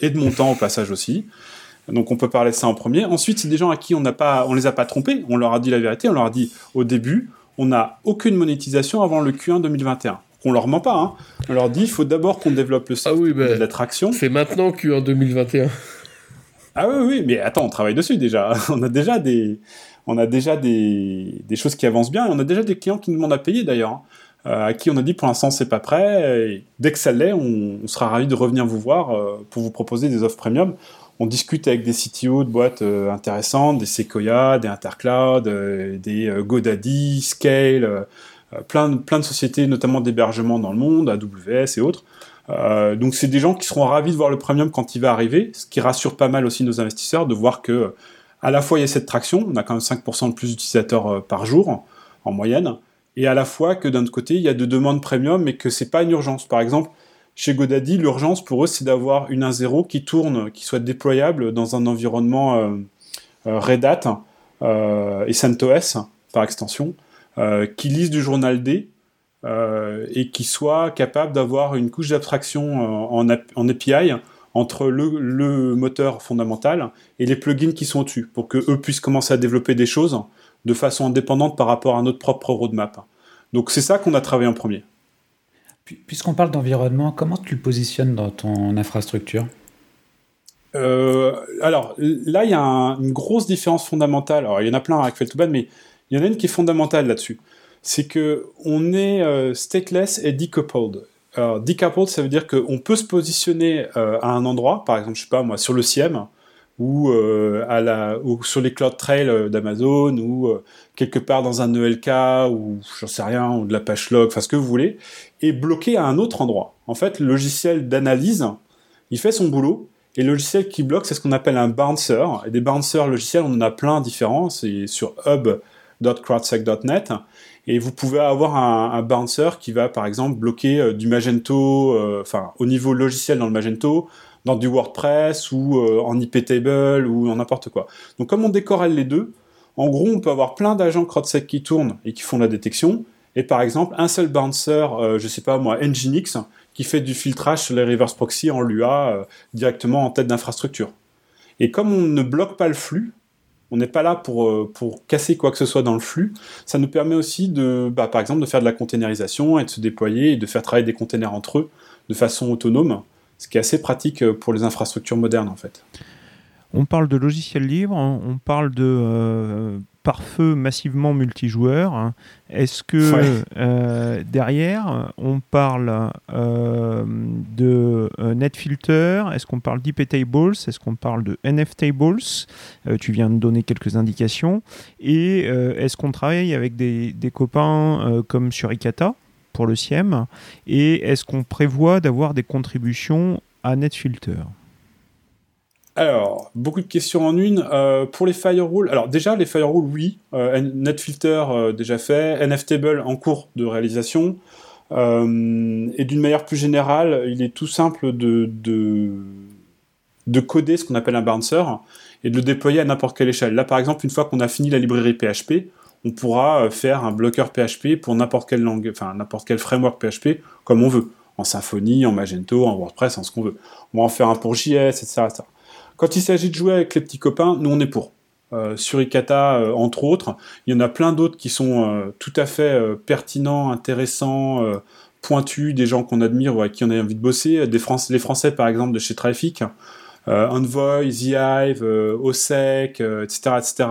Et de mon temps au passage aussi. Donc on peut parler de ça en premier. Ensuite, c'est des gens à qui on n'a pas, on les a pas trompés. On leur a dit la vérité. On leur a dit au début, on n'a aucune monétisation avant le Q1 2021. On leur ment pas. Hein. On leur dit il faut d'abord qu'on développe le site ah oui, de l'attraction. C'est maintenant Q1 2021. Ah oui, oui, mais attends, on travaille dessus déjà. On a déjà des, on a déjà des, des choses qui avancent bien. Et on a déjà des clients qui nous demandent à payer d'ailleurs. Euh, à qui on a dit pour l'instant c'est pas prêt. Et dès que ça l'est, on, sera ravi de revenir vous voir euh, pour vous proposer des offres premium. On discute avec des CTO de boîtes euh, intéressantes, des Sequoia, des Intercloud, des GoDaddy, Scale, plein, de, sociétés, notamment d'hébergement dans le monde, AWS et autres. Donc c'est des gens qui seront ravis de voir le premium quand il va arriver, ce qui rassure pas mal aussi nos investisseurs de voir que à la fois il y a cette traction, on a quand même 5% de plus d'utilisateurs par jour en moyenne, et à la fois que d'un autre côté, il y a de demandes premium, mais que c'est pas une urgence. Par exemple, chez Godaddy, l'urgence pour eux, c'est d'avoir une 1.0 qui tourne, qui soit déployable dans un environnement euh, euh, Red Hat euh, et CentOS, par extension, qui lise du journal D et qui soit capable d'avoir une couche d'abstraction en, API entre le, le, moteur fondamental et les plugins qui sont au-dessus, pour que eux puissent commencer à développer des choses de façon indépendante par rapport à notre propre roadmap. Donc c'est ça qu'on a travaillé en premier. Puisqu'on parle d'environnement, comment tu le positionnes dans ton infrastructure? Euh, alors là, il y a un, une grosse différence fondamentale. Alors il y en a plein avec Feltouban, mais il y en a une qui est fondamentale là-dessus. C'est que on est euh, stateless et decoupled. Alors, decoupled, ça veut dire qu'on peut se positionner euh, à un endroit, par exemple, je sais pas moi, sur le CIEM, ou, euh, ou sur les cloud trails euh, d'Amazon ou euh, quelque part dans un ELK ou j'en sais rien ou de la page log, enfin ce que vous voulez, et bloqué à un autre endroit. En fait, le logiciel d'analyse il fait son boulot, et le logiciel qui bloque, c'est ce qu'on appelle un bouncer. Et des bouncers logiciels, on en a plein différents, c'est sur hub.crowdsec.net. Et vous pouvez avoir un, bouncer qui va, par exemple, bloquer du Magento, enfin, au niveau logiciel dans le Magento, dans du WordPress ou euh, en iptable ou en n'importe quoi. Donc, comme on décorelle les deux, en gros, on peut avoir plein d'agents CrowdSec qui tournent et qui font la détection, et par exemple, un seul bouncer, je sais pas moi, Nginx, qui fait du filtrage sur les reverse proxy en Lua directement en tête d'infrastructure. Et comme on ne bloque pas le flux, on n'est pas là pour, euh, pour casser quoi que ce soit dans le flux. Ça nous permet aussi de, bah, par exemple, de faire de la containerisation et de se déployer et de faire travailler des containers entre eux de façon autonome, ce qui est assez pratique euh, pour les infrastructures modernes en fait. On parle de logiciels libres, on parle de euh, pare-feu massivement multijoueur. Hein. Est-ce que euh, derrière, on parle euh, de NetFilter? Est-ce qu'on parle d'IPTables Est-ce qu'on parle de NFTables Tu viens de donner quelques indications. Et est-ce qu'on travaille avec des, des copains comme sur Ikata? Pour le SIEM Et est-ce qu'on prévoit d'avoir des contributions à NetFilter? Alors, beaucoup de questions en une. Euh, pour les firewalls, alors déjà, les firewalls, oui. Euh, NetFilter, euh, déjà fait. NFTable, en cours de réalisation. et d'une manière plus générale, il est tout simple de, de, coder ce qu'on appelle un bouncer et de le déployer à n'importe quelle échelle. Là, par exemple, une fois qu'on a fini la librairie PHP, on pourra faire un bloqueur PHP pour n'importe quelle langue, n'importe quel framework PHP comme on veut, en Symfony, en Magento, en WordPress, en ce qu'on veut. On va en faire un pour JS, etc. Quand il s'agit de jouer avec les petits copains, nous on est pour. Euh, sur Ikata, euh, entre autres, il y en a plein d'autres qui sont euh, tout à fait pertinents, intéressants, pointus, des gens qu'on admire ou avec qui on a envie de bosser. Les Français, par exemple, de chez Traffic, Envoy, The Hive, OSEC, etc., etc.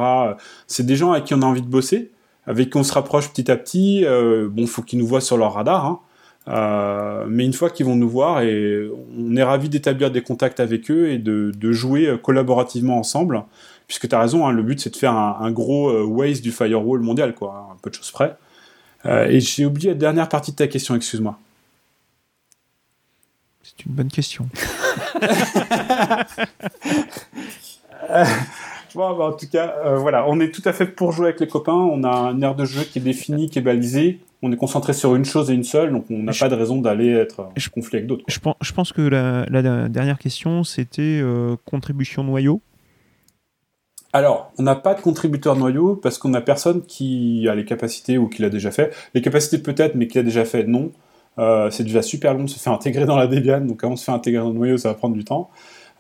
C'est des gens avec qui on a envie de bosser, avec qui on se rapproche petit à petit. bon, faut qu'ils nous voient sur leur radar. Hein. Euh, mais une fois qu'ils vont nous voir, et on est ravi d'établir des contacts avec eux et de, jouer euh, collaborativement ensemble, puisque tu as raison, hein, le but c'est de faire un, gros euh, waste du firewall mondial, quoi, un peu de choses près. et j'ai oublié la dernière partie de ta question, excuse-moi. C'est une bonne question. Bon, bah, en tout cas, voilà, on est tout à fait pour jouer avec les copains. On a un aire de jeu qui est défini, qui est balisé on est concentré sur une chose et une seule, donc on n'a pas de raison d'aller être en conflit avec d'autres. Je pense, je pense, que la, dernière question, c'était euh, contribution noyau. Alors, on n'a pas de contributeur noyau parce qu'on n'a personne qui a les capacités ou qui l'a déjà fait. Les capacités peut-être, mais qui l'a déjà fait, non. Euh, c'est déjà super long de se faire intégrer dans la Debian, donc avant de se faire intégrer dans le noyau, ça va prendre du temps.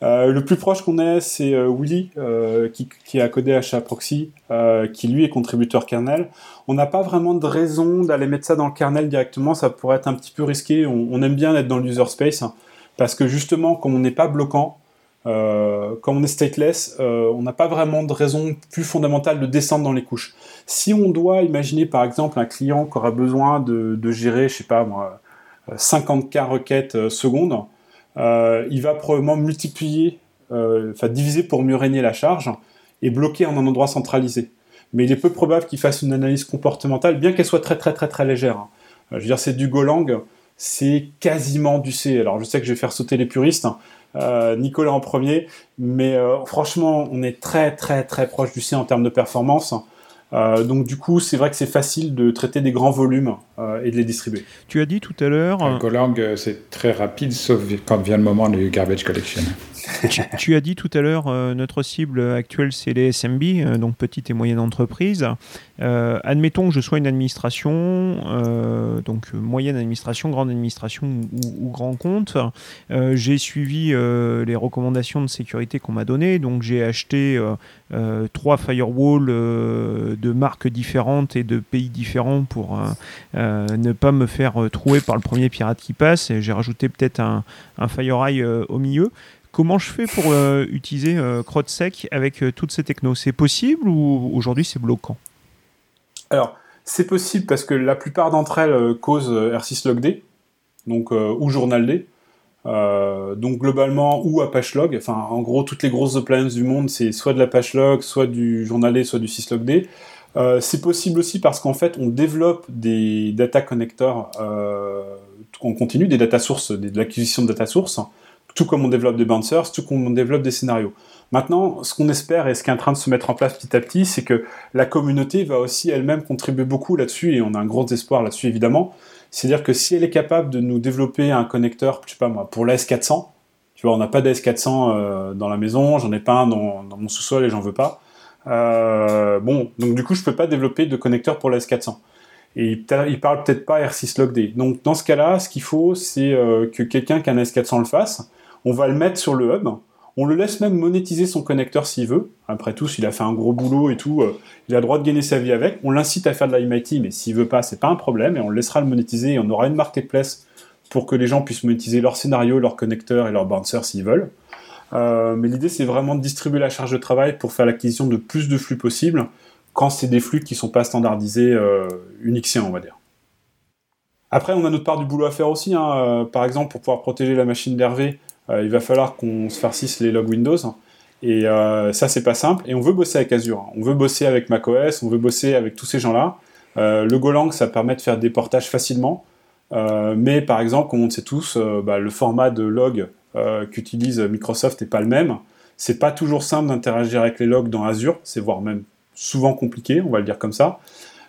Euh, le plus proche qu'on ait, c'est euh, Willy, euh, qui, qui, a codé HAProxy, qui lui est contributeur kernel. On n'a pas vraiment de raison d'aller mettre ça dans le kernel directement, ça pourrait être un petit peu risqué. On, aime bien être dans le user space, parce que justement, comme on n'est pas bloquant, comme on est stateless, on n'a pas vraiment de raison plus fondamentale de descendre dans les couches. Si on doit imaginer par exemple un client qui aura besoin de, de gérer, je sais pas moi, 50K requêtes secondes, euh, il va probablement multiplier, euh, enfin diviser pour mieux régner la charge et bloquer en un endroit centralisé. Mais il est peu probable qu'il fasse une analyse comportementale, bien qu'elle soit très très très très légère. Hein. Euh, je veux dire, c'est du Golang, c'est quasiment du C. Alors je sais que je vais faire sauter les puristes, Nicolas en premier, mais franchement, on est très très très proche du C en termes de performance. Euh, donc du coup, c'est vrai que c'est facile de traiter des grands volumes euh, et de les distribuer. Tu as dit tout à l'heure... Golang, euh, c'est très rapide, sauf quand vient le moment du garbage collection tu, as dit tout à l'heure, euh, notre cible actuelle, c'est les SMB, euh, donc petites et moyennes entreprises. Euh, admettons que je sois une administration, donc moyenne administration, grande administration ou, grand compte. j'ai suivi les recommandations de sécurité qu'on m'a données, donc j'ai acheté trois firewalls de marques différentes et de pays différents pour ne pas me faire trouer par le premier pirate qui passe. J'ai rajouté peut-être un, un FireEye au milieu. Comment je fais pour euh, utiliser euh, CrowdSec avec euh, toutes ces technos? C'est possible ou aujourd'hui c'est bloquant? Alors, c'est possible parce que la plupart d'entre elles causent R6 LogD, donc, ou JournalD. donc globalement, ou Apache Log. Enfin, en gros, toutes les grosses appliances du monde, c'est soit de l'Apache Log, soit du JournalD, soit du syslogd. Euh, c'est possible aussi parce qu'en fait, on développe des data connectors on continue, des data sources, de l'acquisition de data sources tout comme on développe des bouncers, tout comme on développe des scénarios. Maintenant, ce qu'on espère et ce qui est en train de se mettre en place petit à petit, c'est que la communauté va aussi elle-même contribuer beaucoup là-dessus, et on a un gros espoir là-dessus évidemment. C'est-à-dire que si elle est capable de nous développer un connecteur, je sais pas moi, pour l'AS400, tu vois, on n'a pas d'AS400 euh, dans la maison, j'en ai pas un dans, mon sous-sol et j'en veux pas. Euh, bon, donc du coup, je peux pas développer de connecteur pour l'AS400. Et il, il parle peut-être pas R6 LogD. Donc dans ce cas-là, ce qu'il faut, c'est euh, que quelqu'un qui a un S400 le fasse. On va le mettre sur le hub. On le laisse même monétiser son connecteur s'il veut. Après tout, s'il a fait un gros boulot et tout, euh, il a le droit de gagner sa vie avec. On l'incite à faire de la MIT, mais s'il veut pas, c'est pas un problème. Et on le laissera le monétiser et on aura une marketplace pour que les gens puissent monétiser leur scénario, leur connecteur et leur bouncer s'ils veulent. Euh, mais l'idée, c'est vraiment de distribuer la charge de travail pour faire l'acquisition de plus de flux possible quand c'est des flux qui ne sont pas standardisés euh, unixiens, on va dire. Après, on a notre part du boulot à faire aussi. Hein. Euh, par exemple, pour pouvoir protéger la machine d'Hervé, il va falloir qu'on se farcisse les logs Windows. Et ça, c'est pas simple. Et on veut bosser avec Azure. On veut bosser avec macOS, on veut bosser avec tous ces gens-là. le Golang, ça permet de faire des portages facilement. mais par exemple, comme on sait tous, bah, le format de log qu'utilise Microsoft n'est pas le même. C'est pas toujours simple d'interagir avec les logs dans Azure, c'est voire même souvent compliqué, on va le dire comme ça.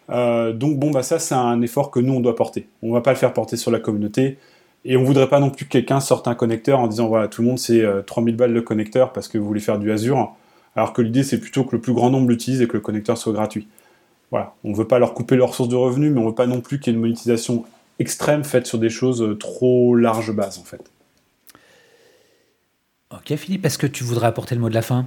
Euh, donc bon, bah ça c'est un effort que nous on doit porter. On va pas le faire porter sur la communauté. Et on voudrait pas non plus que quelqu'un sorte un connecteur en disant voilà tout le monde c'est 3000 euh, balles le connecteur parce que vous voulez faire du Azure. Alors que l'idée c'est plutôt que le plus grand nombre l'utilise et que le connecteur soit gratuit. Voilà, on veut pas leur couper leurs sources de revenus, mais on veut pas non plus qu'il y ait une monétisation extrême faite sur des choses euh, trop large base en fait. Ok Philippe, est-ce que tu voudrais apporter le mot de la fin?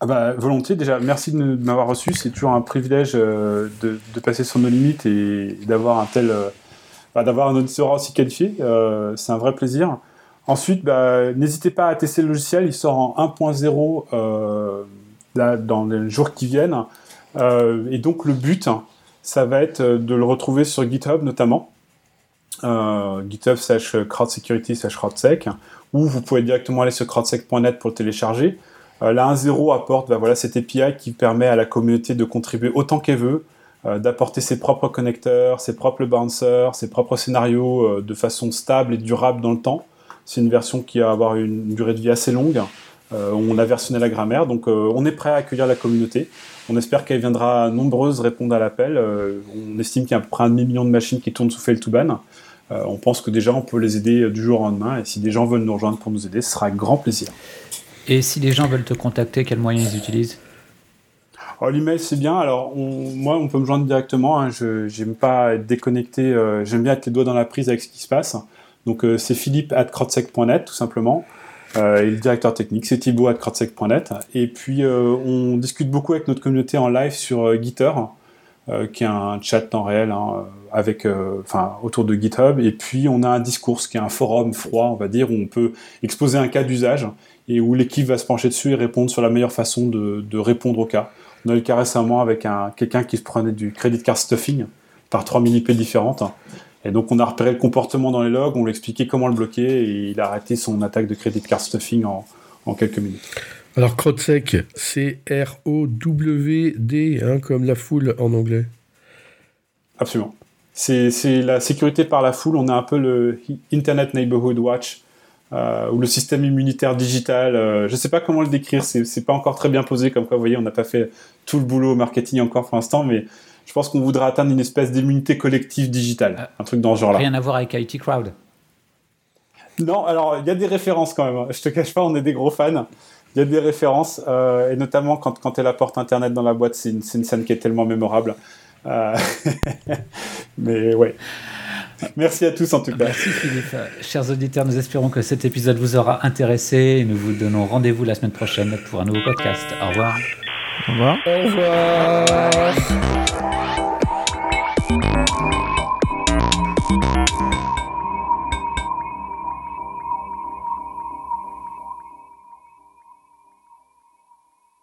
Ah bah, volontiers. Déjà, merci de m'avoir reçu. C'est toujours un privilège euh, de, passer sur nos limites et, d'avoir un tel, euh, d'avoir un auditeur aussi qualifié. Euh, c'est un vrai plaisir. Ensuite, bah, n'hésitez pas à tester le logiciel. Il sort en 1.0 dans les jours qui viennent. et donc, le but, ça va être de le retrouver sur GitHub notamment. GitHub slash crowdsecurity slash crowdsec, ou vous pouvez directement aller sur crowdsec.net pour le télécharger. Euh, la 1.0 apporte bah, voilà, cette API qui permet à la communauté de contribuer autant qu'elle veut, euh, d'apporter ses propres connecteurs, ses propres bouncers, ses propres scénarios euh, de façon stable et durable dans le temps. C'est une version qui va avoir une durée de vie assez longue. on a versionné la grammaire, donc on est prêt à accueillir la communauté. On espère qu'elle viendra nombreuse répondre à l'appel. on estime qu'il y a à peu près un demi-million de machines qui tournent sous Fail2Ban. on pense que déjà on peut les aider du jour au lendemain et si des gens veulent nous rejoindre pour nous aider, ce sera avec grand plaisir. Et si les gens veulent te contacter, quels moyens ils utilisent? L'email, c'est bien. Alors, moi, on peut me joindre directement. Hein. Je n'aime pas être déconnecté. Euh, j'aime bien être les doigts dans la prise avec ce qui se passe. Donc, euh, c'est philippe at tout simplement. Euh, et le directeur technique, c'est thibaut at Et puis, on discute beaucoup avec notre communauté en live sur Gitter, qui est un chat temps réel hein, avec, enfin, autour de GitHub. Et puis, on a un discours, qui est un forum froid, on va dire, où on peut exposer un cas d'usage et où l'équipe va se pencher dessus et répondre sur la meilleure façon de, répondre au cas. On a eu le cas récemment avec un, quelqu'un qui se prenait du credit card stuffing par 3000 IP différentes. Et donc on a repéré le comportement dans les logs, on lui a expliqué comment le bloquer et il a arrêté son attaque de credit card stuffing en, quelques minutes. Alors CrowdSec, c'est R-O-W-D, hein, comme la foule en anglais. Absolument. C'est la sécurité par la foule. On a un peu le Internet Neighborhood Watch euh, ou le système immunitaire digital. Euh, je ne sais pas comment le décrire, c'est pas encore très bien posé, comme quoi, vous voyez, on n'a pas fait tout le boulot marketing encore pour l'instant, mais je pense qu'on voudrait atteindre une espèce d'immunité collective digitale, un truc dans ce genre-là. Rien à voir avec IT Crowd. Non, alors il y a des références quand même. Hein. Je te cache pas, on est des gros fans. Il y a des références, euh, et notamment quand, quand elle apporte Internet dans la boîte, c'est une, une, scène qui est tellement mémorable. mais ouais. Merci à tous en tout cas. Merci Philippe. Chers auditeurs, nous espérons que cet épisode vous aura intéressé et nous vous donnons rendez-vous la semaine prochaine pour un nouveau podcast. Au revoir. Au revoir. Au revoir.